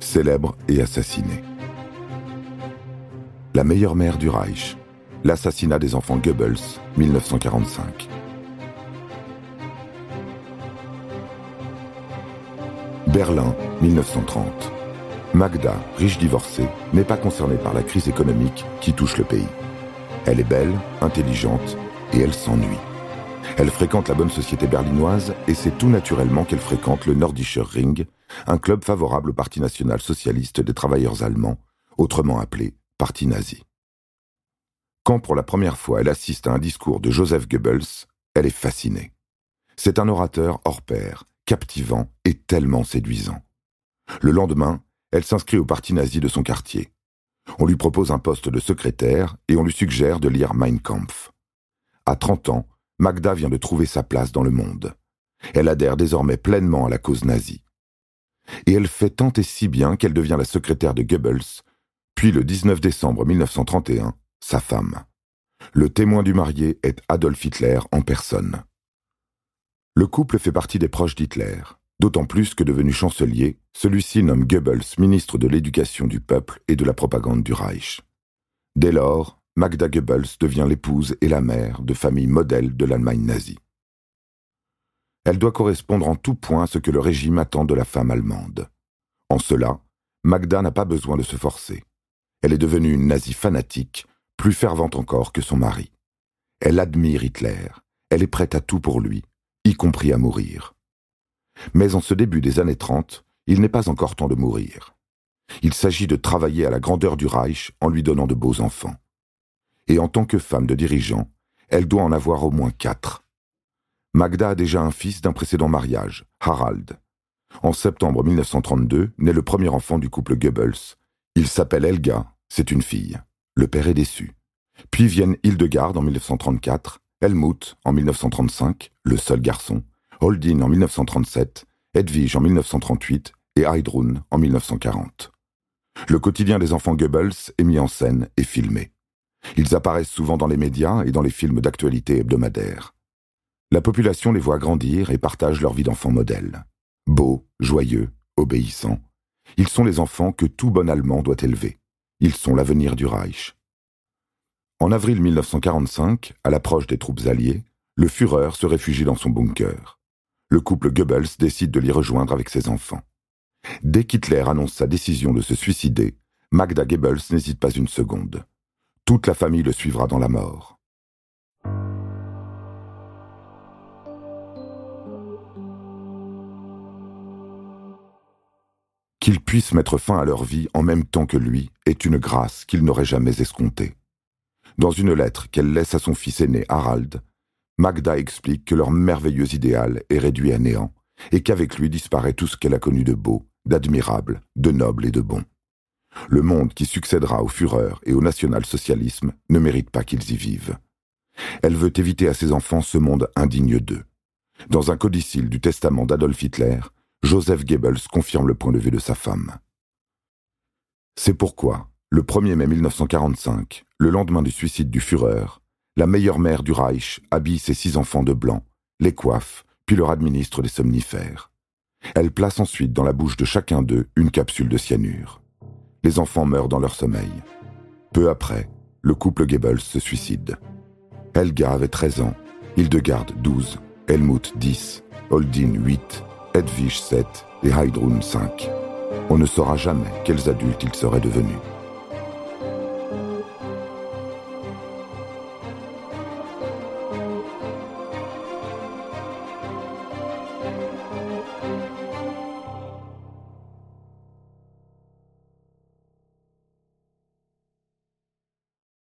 célèbre et assassiné. La meilleure mère du Reich, l'assassinat des enfants Goebbels, 1945. Berlin, 1930. Magda, riche divorcée, n'est pas concernée par la crise économique qui touche le pays. Elle est belle, intelligente et elle s'ennuie. Elle fréquente la bonne société berlinoise et c'est tout naturellement qu'elle fréquente le Nordischer Ring, un club favorable au Parti national socialiste des travailleurs allemands, autrement appelé Parti nazi. Quand pour la première fois elle assiste à un discours de Joseph Goebbels, elle est fascinée. C'est un orateur hors pair, captivant et tellement séduisant. Le lendemain, elle s'inscrit au parti nazi de son quartier. On lui propose un poste de secrétaire et on lui suggère de lire Mein Kampf. À 30 ans, Magda vient de trouver sa place dans le monde. Elle adhère désormais pleinement à la cause nazie. Et elle fait tant et si bien qu'elle devient la secrétaire de Goebbels, puis le 19 décembre 1931, sa femme. Le témoin du marié est Adolf Hitler en personne. Le couple fait partie des proches d'Hitler. D'autant plus que devenu chancelier, celui-ci nomme Goebbels ministre de l'Éducation du peuple et de la propagande du Reich. Dès lors, Magda Goebbels devient l'épouse et la mère de familles modèles de l'Allemagne nazie. Elle doit correspondre en tout point à ce que le régime attend de la femme allemande. En cela, Magda n'a pas besoin de se forcer. Elle est devenue une nazie fanatique, plus fervente encore que son mari. Elle admire Hitler, elle est prête à tout pour lui, y compris à mourir. Mais en ce début des années 30, il n'est pas encore temps de mourir. Il s'agit de travailler à la grandeur du Reich en lui donnant de beaux enfants. Et en tant que femme de dirigeant, elle doit en avoir au moins quatre. Magda a déjà un fils d'un précédent mariage, Harald. En septembre 1932 naît le premier enfant du couple Goebbels. Il s'appelle Helga, c'est une fille. Le père est déçu. Puis viennent Hildegard en 1934, Helmut en 1935, le seul garçon, Holdin en 1937, Edwige en 1938 et Heidrun en 1940. Le quotidien des enfants Goebbels est mis en scène et filmé. Ils apparaissent souvent dans les médias et dans les films d'actualité hebdomadaires. La population les voit grandir et partage leur vie d'enfants modèles. Beaux, joyeux, obéissants. Ils sont les enfants que tout bon Allemand doit élever. Ils sont l'avenir du Reich. En avril 1945, à l'approche des troupes alliées, le Führer se réfugie dans son bunker le couple Goebbels décide de l'y rejoindre avec ses enfants. Dès qu'Hitler annonce sa décision de se suicider, Magda Goebbels n'hésite pas une seconde. Toute la famille le suivra dans la mort. Qu'ils puissent mettre fin à leur vie en même temps que lui est une grâce qu'il n'aurait jamais escomptée. Dans une lettre qu'elle laisse à son fils aîné Harald, Magda explique que leur merveilleux idéal est réduit à néant, et qu'avec lui disparaît tout ce qu'elle a connu de beau, d'admirable, de noble et de bon. Le monde qui succédera au Führer et au national-socialisme ne mérite pas qu'ils y vivent. Elle veut éviter à ses enfants ce monde indigne d'eux. Dans un codicile du testament d'Adolf Hitler, Joseph Goebbels confirme le point de vue de sa femme. C'est pourquoi, le 1er mai 1945, le lendemain du suicide du Führer, la meilleure mère du Reich habille ses six enfants de blanc, les coiffe, puis leur administre des somnifères. Elle place ensuite dans la bouche de chacun d'eux une capsule de cyanure. Les enfants meurent dans leur sommeil. Peu après, le couple Goebbels se suicide. Helga avait 13 ans, Hildegard 12, Helmut 10, Holdin 8, Edwige 7 et Heidrun 5. On ne saura jamais quels adultes ils seraient devenus.